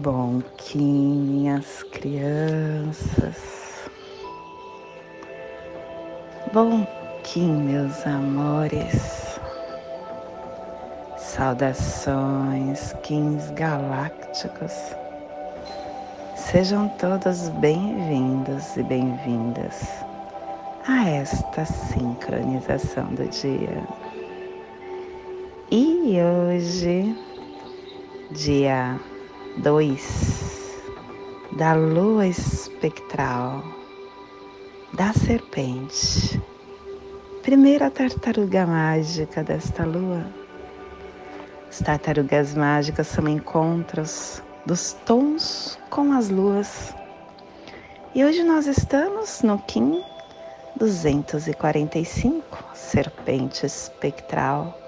Bom que minhas crianças. Bom que meus amores. Saudações, Kings Galácticos. Sejam todos bem-vindos e bem-vindas a esta sincronização do dia. E hoje, dia 2 da lua espectral da serpente, primeira tartaruga mágica desta lua. As tartarugas mágicas são encontros dos tons com as luas. E hoje nós estamos no Kim 245, serpente espectral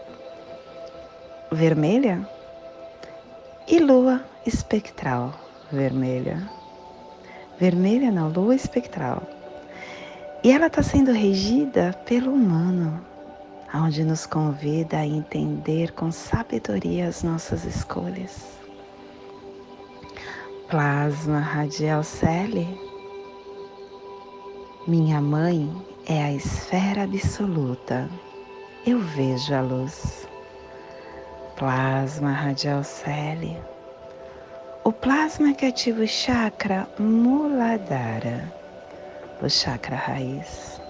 vermelha e lua espectral vermelha. Vermelha não, lua espectral. E ela está sendo regida pelo humano, onde nos convida a entender com sabedoria as nossas escolhas. Plasma radial Celi. Minha mãe é a esfera absoluta. Eu vejo a luz plasma radial celi. O plasma que ativa o chakra Muladhara, o chakra raiz.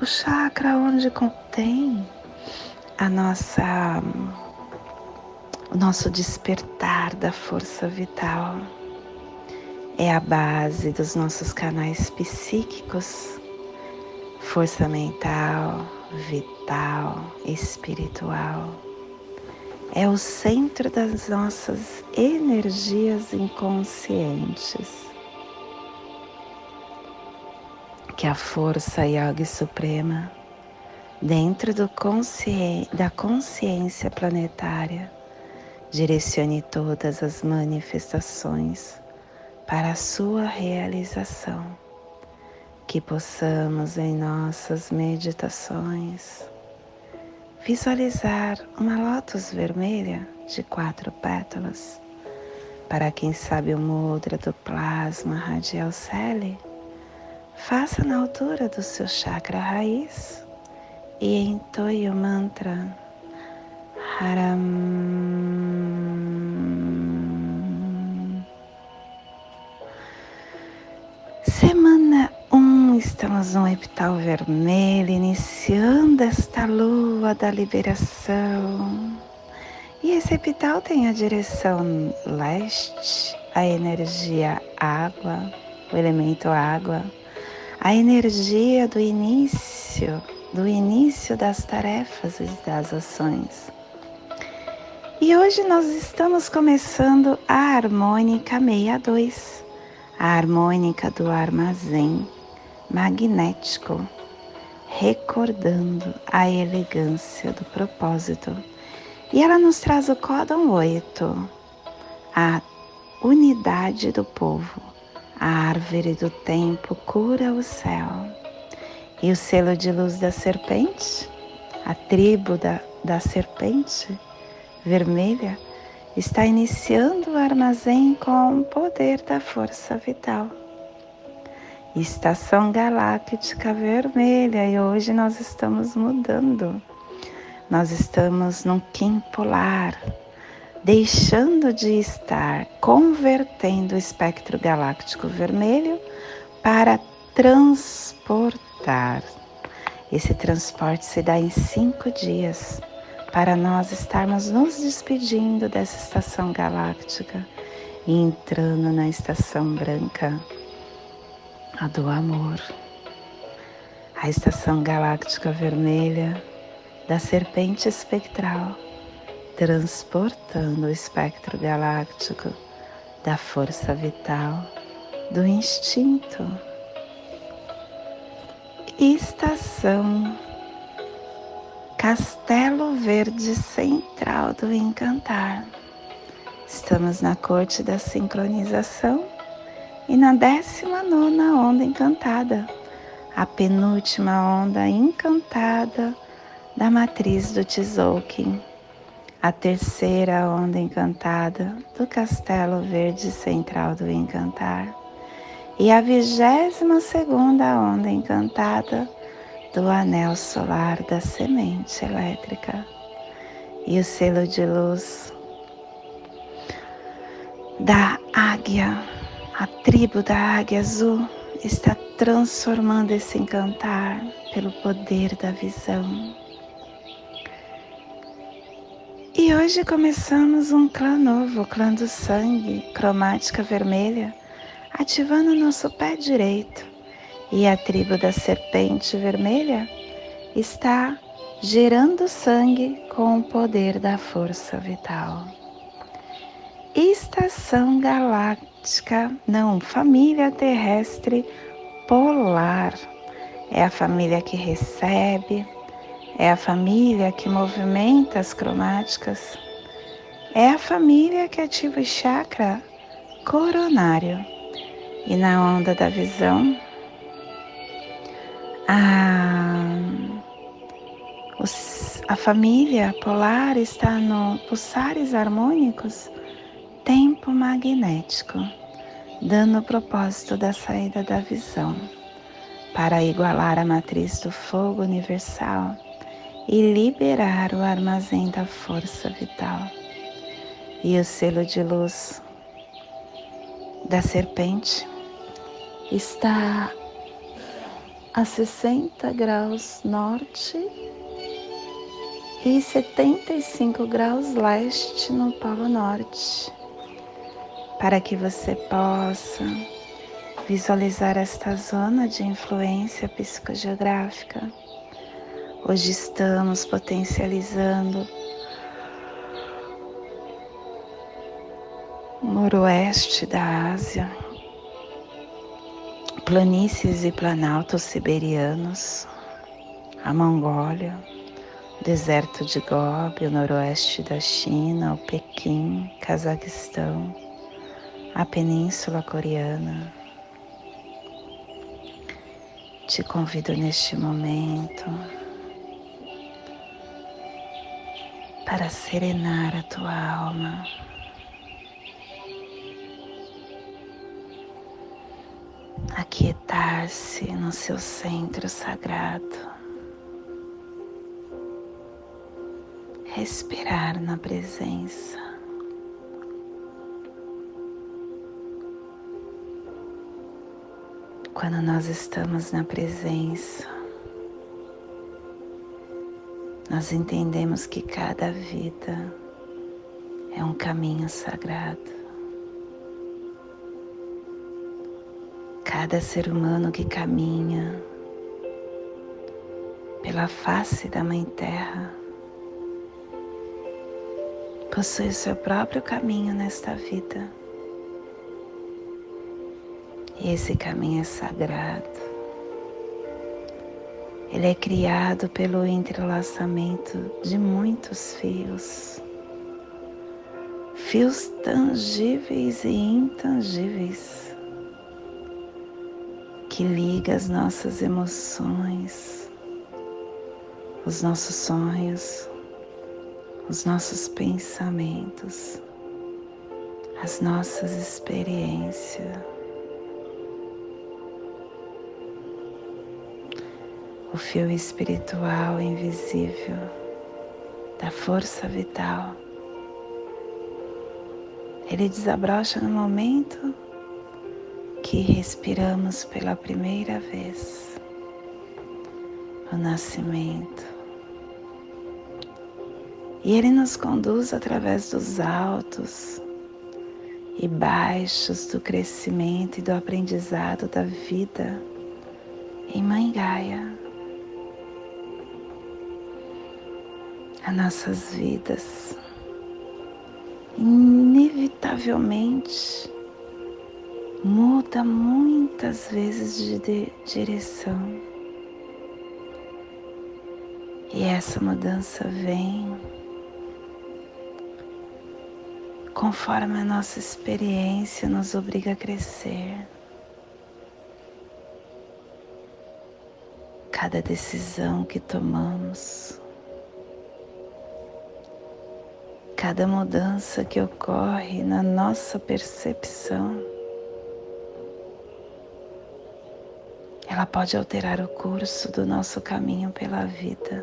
O chakra onde contém a nossa o nosso despertar da força vital. É a base dos nossos canais psíquicos, força mental, vital, espiritual é o centro das nossas energias inconscientes. Que a força Yoga Suprema, dentro consci... da consciência planetária, direcione todas as manifestações para a sua realização. Que possamos em nossas meditações visualizar uma lótus vermelha de quatro pétalas. Para quem sabe o mudra do plasma radial celi, faça na altura do seu chakra raiz e entoie o mantra Haram. Estamos no epital vermelho, iniciando esta lua da liberação. E esse epital tem a direção leste, a energia água, o elemento água, a energia do início, do início das tarefas e das ações. E hoje nós estamos começando a harmônica 62, a harmônica do armazém magnético, recordando a elegância do propósito. E ela nos traz o códon 8, a unidade do povo. A árvore do tempo cura o céu. E o selo de luz da serpente, a tribo da, da serpente vermelha, está iniciando o armazém com o poder da força vital. Estação Galáctica Vermelha e hoje nós estamos mudando. Nós estamos num Kim polar, deixando de estar convertendo o espectro galáctico vermelho para transportar. Esse transporte se dá em cinco dias para nós estarmos nos despedindo dessa estação galáctica e entrando na estação branca a do amor, a estação galáctica vermelha da serpente espectral, transportando o espectro galáctico da força vital, do instinto. Estação Castelo Verde Central do Encantar. Estamos na corte da sincronização e na décima nona onda encantada, a penúltima onda encantada da matriz do Tzolk'in, a terceira onda encantada do Castelo Verde Central do Encantar e a vigésima segunda onda encantada do anel solar da semente elétrica. E o selo de luz da águia, a tribo da águia azul está transformando esse encantar pelo poder da visão. E hoje começamos um clã novo, o clã do sangue, cromática vermelha, ativando nosso pé direito. E a tribo da serpente vermelha está gerando sangue com o poder da força vital. Estação galáctica, não, família terrestre polar. É a família que recebe, é a família que movimenta as cromáticas, é a família que ativa o chakra coronário. E na onda da visão, a, a família polar está no pulsares harmônicos, tempo magnético, dando o propósito da saída da visão para igualar a matriz do fogo universal e liberar o armazém da força vital. E o selo de luz da serpente está a 60 graus norte e 75 graus leste no Polo Norte, para que você possa visualizar esta zona de influência psicogeográfica. Hoje estamos potencializando o noroeste da Ásia, planícies e planaltos siberianos, a Mongólia, o deserto de Gobi, o noroeste da China, o Pequim, Cazaquistão, a Península Coreana. Te convido neste momento para serenar a tua alma. Aquietar-se no seu centro sagrado. Respirar na presença. Quando nós estamos na presença, nós entendemos que cada vida é um caminho sagrado. Cada ser humano que caminha pela face da Mãe Terra possui o seu próprio caminho nesta vida. E esse caminho é sagrado. Ele é criado pelo entrelaçamento de muitos fios, fios tangíveis e intangíveis, que liga as nossas emoções, os nossos sonhos, os nossos pensamentos, as nossas experiências. O fio espiritual invisível da força vital. Ele desabrocha no momento que respiramos pela primeira vez o nascimento. E ele nos conduz através dos altos e baixos do crescimento e do aprendizado da vida em Mãe Gaia. As nossas vidas, inevitavelmente muda muitas vezes de direção. E essa mudança vem conforme a nossa experiência nos obriga a crescer. Cada decisão que tomamos cada mudança que ocorre na nossa percepção, ela pode alterar o curso do nosso caminho pela vida,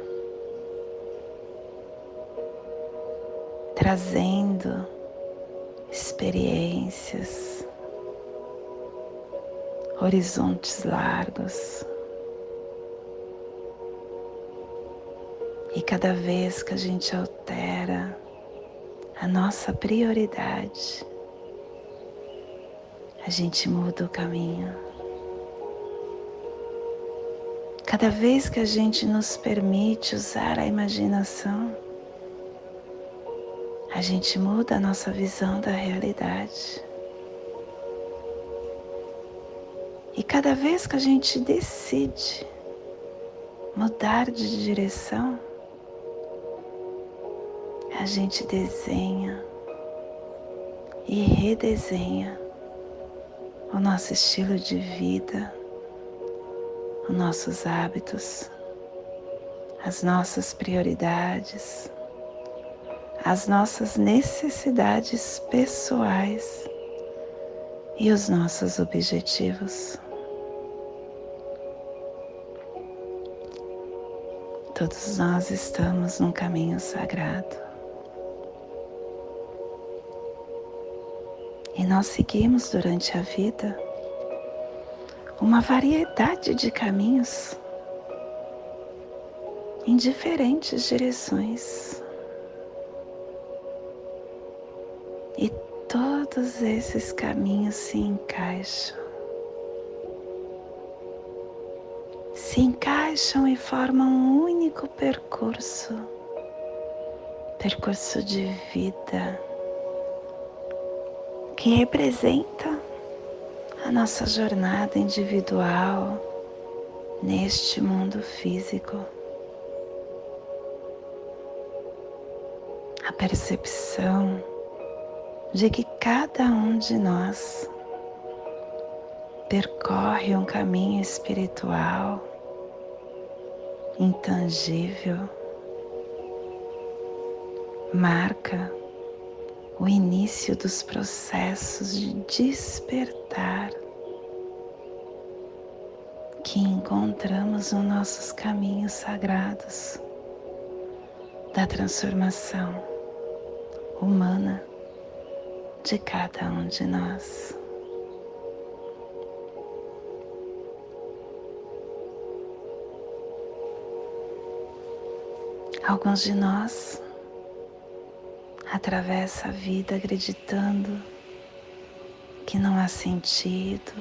trazendo experiências, horizontes largos. E cada vez que a gente altera a nossa prioridade, a gente muda o caminho. Cada vez que a gente nos permite usar a imaginação, a gente muda a nossa visão da realidade. E cada vez que a gente decide mudar de direção, a gente desenha e redesenha o nosso estilo de vida, os nossos hábitos, as nossas prioridades, as nossas necessidades pessoais e os nossos objetivos. Todos nós estamos num caminho sagrado. E nós seguimos durante a vida uma variedade de caminhos em diferentes direções. E todos esses caminhos se encaixam. Se encaixam e formam um único percurso percurso de vida que representa a nossa jornada individual neste mundo físico. A percepção de que cada um de nós percorre um caminho espiritual intangível, marca o início dos processos de despertar que encontramos nos nossos caminhos sagrados da transformação humana de cada um de nós. Alguns de nós atravessa a vida acreditando que não há sentido,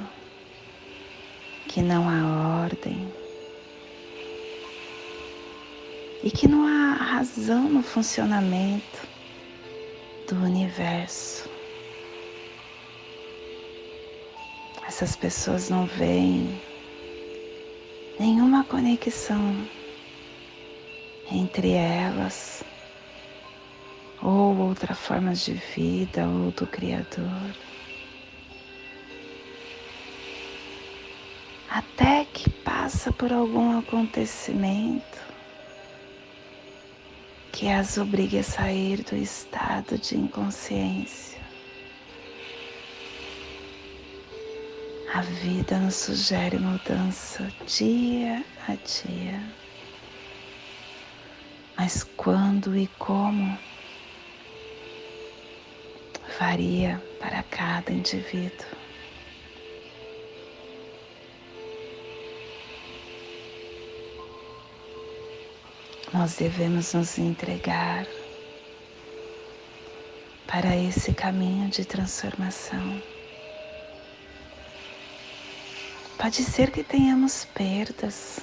que não há ordem e que não há razão no funcionamento do universo. Essas pessoas não veem nenhuma conexão entre elas ou outras formas de vida ou do Criador. Até que passa por algum acontecimento que as obrigue a sair do estado de inconsciência. A vida nos sugere mudança dia a dia. Mas quando e como varia para cada indivíduo. Nós devemos nos entregar para esse caminho de transformação. Pode ser que tenhamos perdas,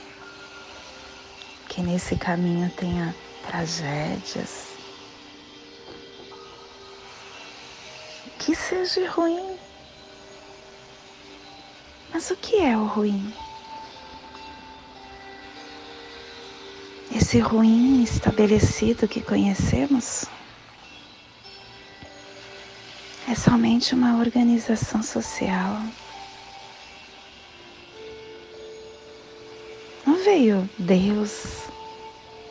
que nesse caminho tenha tragédias, que seja ruim. Mas o que é o ruim? Esse ruim estabelecido que conhecemos é somente uma organização social. Não veio Deus,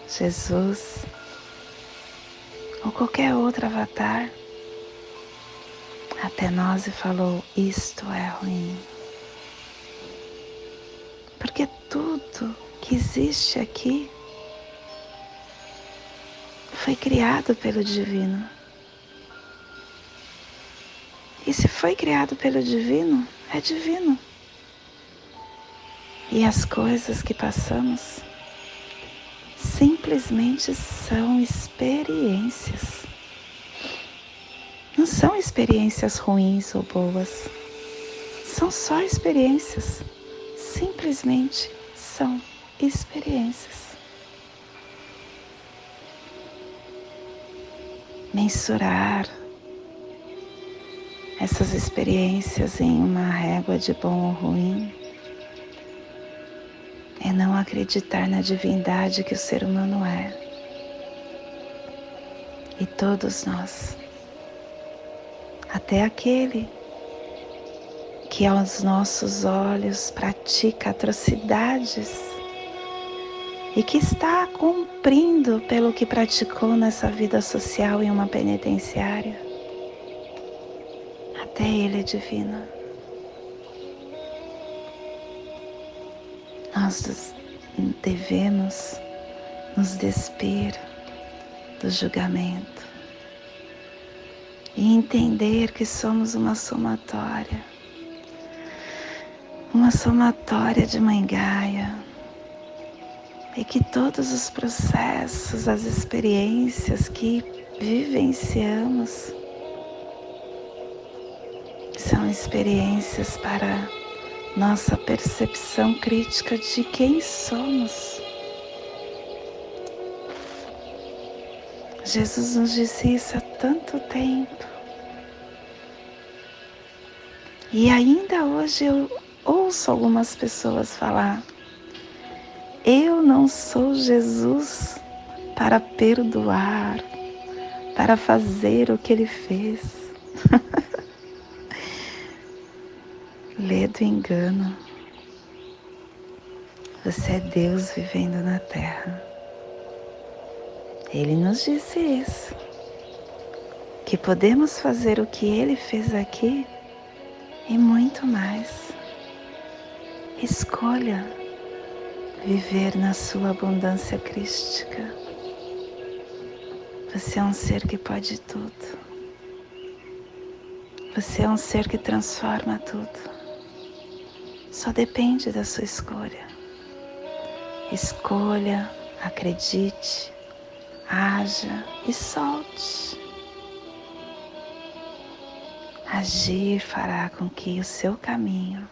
Jesus, ou qualquer outro avatar até nós e falou: Isto é ruim. Porque tudo que existe aqui foi criado pelo Divino. E se foi criado pelo Divino, é divino. E as coisas que passamos simplesmente são experiências. Não são experiências ruins ou boas. São só experiências. Simplesmente são experiências. Mensurar essas experiências em uma régua de bom ou ruim é não acreditar na divindade que o ser humano é. E todos nós, até aquele que aos nossos olhos pratica atrocidades e que está cumprindo pelo que praticou nessa vida social em uma penitenciária, até ele é divino. nós devemos nos despir do julgamento e entender que somos uma somatória, uma somatória de Mãe Gaia, e que todos os processos, as experiências que vivenciamos são experiências para nossa percepção crítica de quem somos. Jesus nos disse isso há tanto tempo. E ainda hoje eu ouço algumas pessoas falar: Eu não sou Jesus para perdoar, para fazer o que ele fez. Lê do engano. Você é Deus vivendo na terra. Ele nos disse isso. Que podemos fazer o que ele fez aqui e muito mais. Escolha viver na sua abundância crística. Você é um ser que pode tudo. Você é um ser que transforma tudo. Só depende da sua escolha. Escolha, acredite, haja e solte. Agir fará com que o seu caminho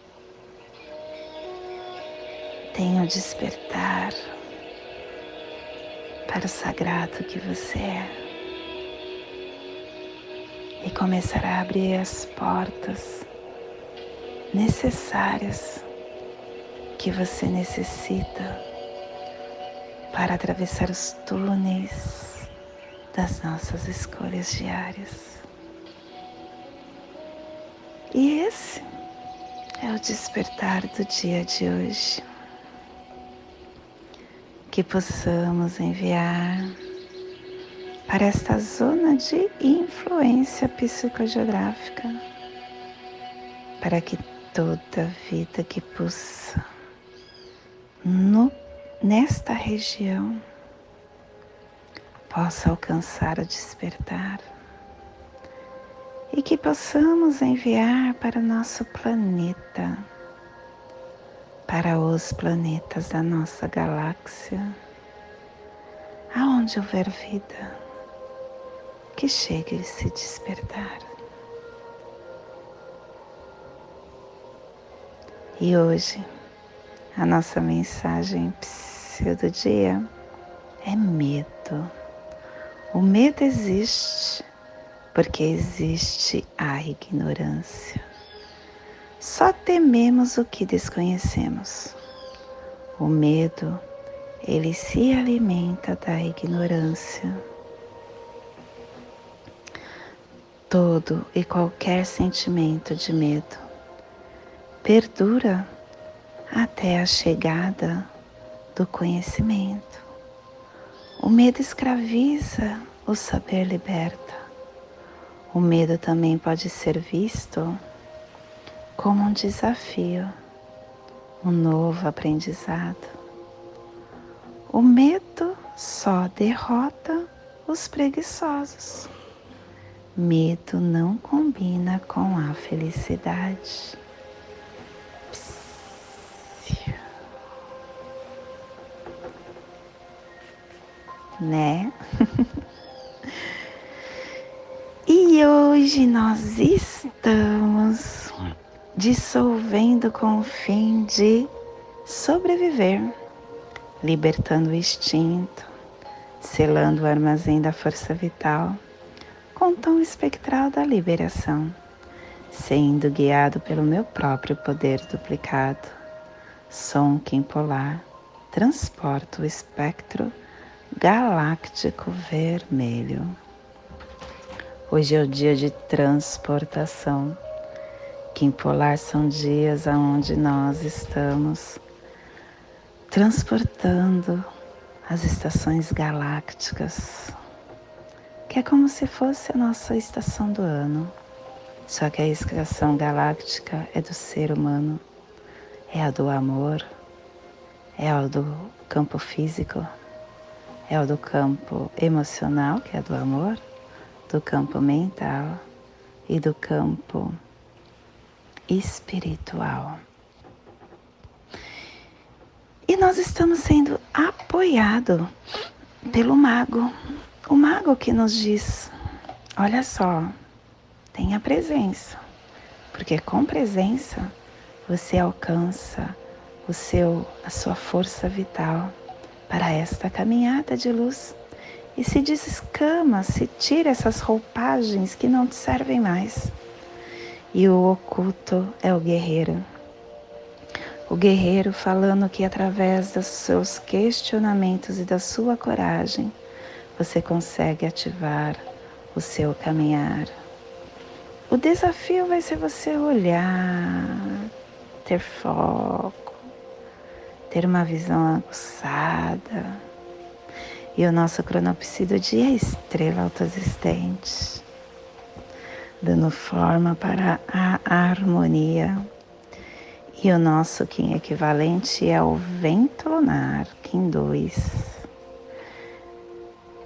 tenha o despertar para o sagrado que você é e começará a abrir as portas necessárias que você necessita para atravessar os túneis das nossas escolhas diárias. E esse é o despertar do dia de hoje. Que possamos enviar para esta zona de influência psicogeográfica, para que toda vida que pulsa no, nesta região possa alcançar o despertar e que possamos enviar para o nosso planeta, para os planetas da nossa galáxia, aonde houver vida, que chegue a se despertar. E hoje a nossa mensagem do dia é medo. O medo existe porque existe a ignorância. Só tememos o que desconhecemos. O medo, ele se alimenta da ignorância. Todo e qualquer sentimento de medo perdura até a chegada do conhecimento. O medo escraviza o saber liberta. O medo também pode ser visto como um desafio, um novo aprendizado. O medo só derrota os preguiçosos. Medo não combina com a felicidade. Né? e hoje nós estamos dissolvendo com o fim de sobreviver, libertando o instinto, selando o armazém da força vital com o tom espectral da liberação, sendo guiado pelo meu próprio poder duplicado. Som quimpolar transporta o espectro galáctico vermelho. Hoje é o dia de transportação. Quimpolar são dias aonde nós estamos transportando as estações galácticas, que é como se fosse a nossa estação do ano. Só que a estação galáctica é do ser humano, é a do amor, é a do campo físico, é o do campo emocional, que é do amor, do campo mental e do campo espiritual. E nós estamos sendo apoiados pelo mago, o mago que nos diz: olha só, tenha presença, porque com presença você alcança o seu, a sua força vital para esta caminhada de luz e se desescama, se tira essas roupagens que não te servem mais. E o oculto é o guerreiro. O guerreiro falando que através dos seus questionamentos e da sua coragem você consegue ativar o seu caminhar. O desafio vai ser você olhar, ter foco ter uma visão aguçada. E o nosso cronopsi do dia é estrela autoexistente, dando forma para a harmonia. E o nosso Kim equivalente é o vento lunar, Kim 2,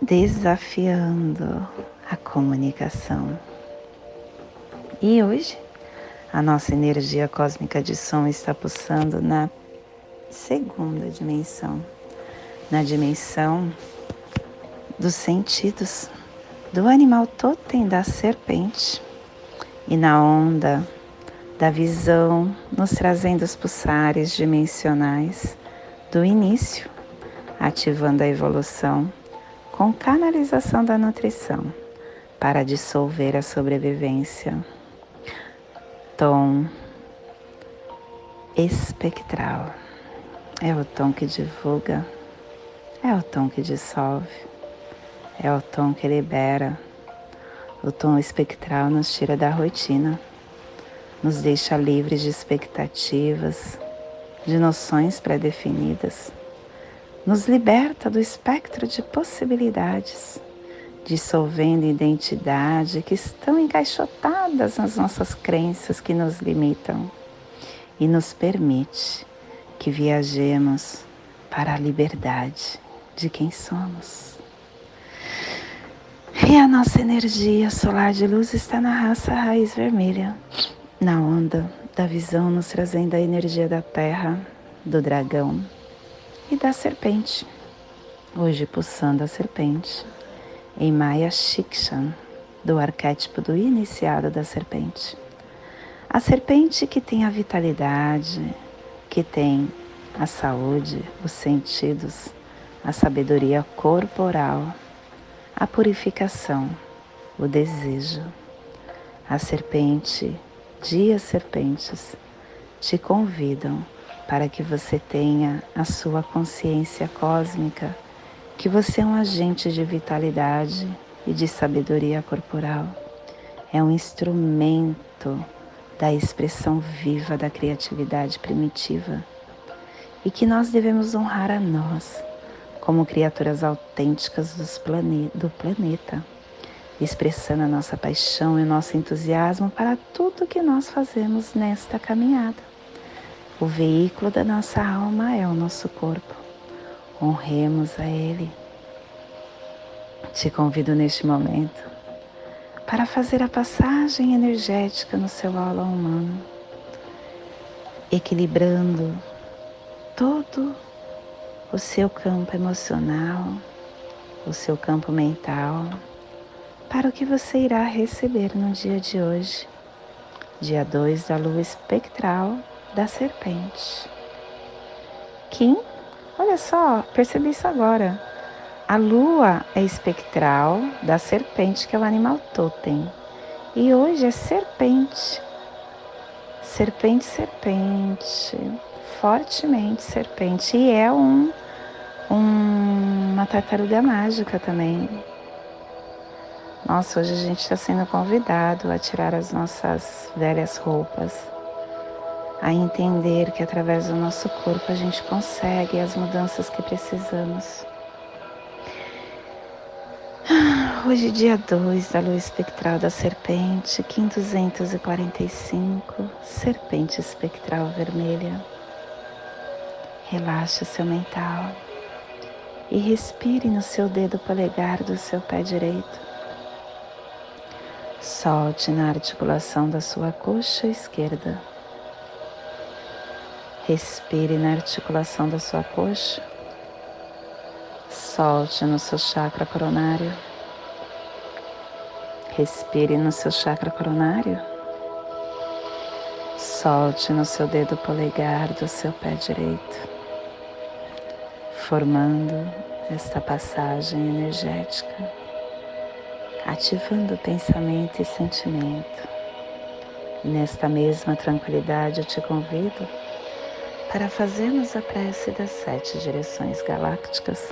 desafiando a comunicação. E hoje, a nossa energia cósmica de som está pulsando na segunda dimensão, na dimensão dos sentidos, do animal totem da serpente e na onda da visão, nos trazendo os pulsares dimensionais do início, ativando a evolução com canalização da nutrição para dissolver a sobrevivência. Tom espectral. É o tom que divulga, é o tom que dissolve, é o tom que libera. O tom espectral nos tira da rotina, nos deixa livres de expectativas, de noções pré-definidas, nos liberta do espectro de possibilidades, dissolvendo identidade que estão encaixotadas nas nossas crenças que nos limitam e nos permite que viajemos para a liberdade de quem somos. E a nossa energia solar de luz está na raça raiz vermelha, na onda da visão, nos trazendo a energia da terra, do dragão e da serpente. Hoje pulsando a serpente em Maya Shikshan, do arquétipo do iniciado da serpente. A serpente que tem a vitalidade, que tem a saúde, os sentidos, a sabedoria corporal, a purificação, o desejo. A serpente, dias serpentes, te convidam para que você tenha a sua consciência cósmica, que você é um agente de vitalidade e de sabedoria corporal. É um instrumento da expressão viva da criatividade primitiva e que nós devemos honrar a nós como criaturas autênticas plane do planeta, expressando a nossa paixão e o nosso entusiasmo para tudo que nós fazemos nesta caminhada. O veículo da nossa alma é o nosso corpo. Honremos a Ele. Te convido neste momento para fazer a passagem energética no seu aula humano, equilibrando todo o seu campo emocional, o seu campo mental, para o que você irá receber no dia de hoje, dia 2 da lua espectral da serpente. Kim, olha só, percebi isso agora. A lua é espectral da serpente, que é o animal totem. E hoje é serpente. Serpente, serpente. Fortemente serpente. E é um um, uma tartaruga mágica também. Nossa, hoje a gente está sendo convidado a tirar as nossas velhas roupas, a entender que através do nosso corpo a gente consegue as mudanças que precisamos. Hoje, dia 2 da lua espectral da serpente, Kim 245, serpente espectral vermelha. Relaxa seu mental e respire no seu dedo polegar do seu pé direito. Solte na articulação da sua coxa esquerda. Respire na articulação da sua coxa. Solte no seu chakra coronário. Respire no seu chakra coronário. Solte no seu dedo polegar do seu pé direito formando esta passagem energética, ativando pensamento e sentimento. E nesta mesma tranquilidade eu te convido para fazermos a prece das sete direções galácticas,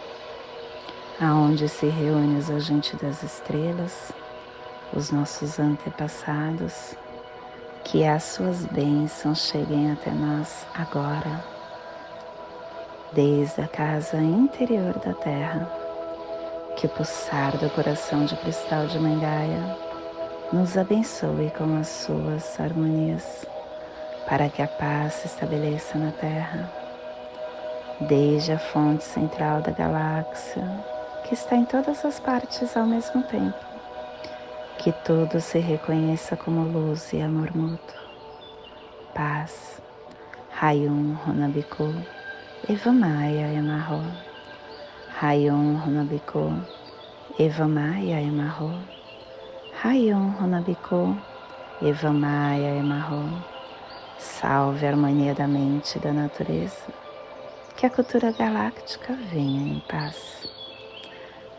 aonde se reúne os agentes das estrelas, os nossos antepassados, que as suas bênçãos cheguem até nós agora desde a casa interior da terra, que o pulsar do coração de cristal de Mangaia nos abençoe com as suas harmonias, para que a paz se estabeleça na terra, desde a fonte central da galáxia, que está em todas as partes ao mesmo tempo, que tudo se reconheça como luz e amor mútuo. Paz. Rayum Runabiku Eva Maia Emarro, Rayon Runabiko, Eva Maia Emarro, Rayon Runabiko, Eva Maia Emarro. Salve a harmonia da mente e da natureza, que a cultura galáctica venha em paz.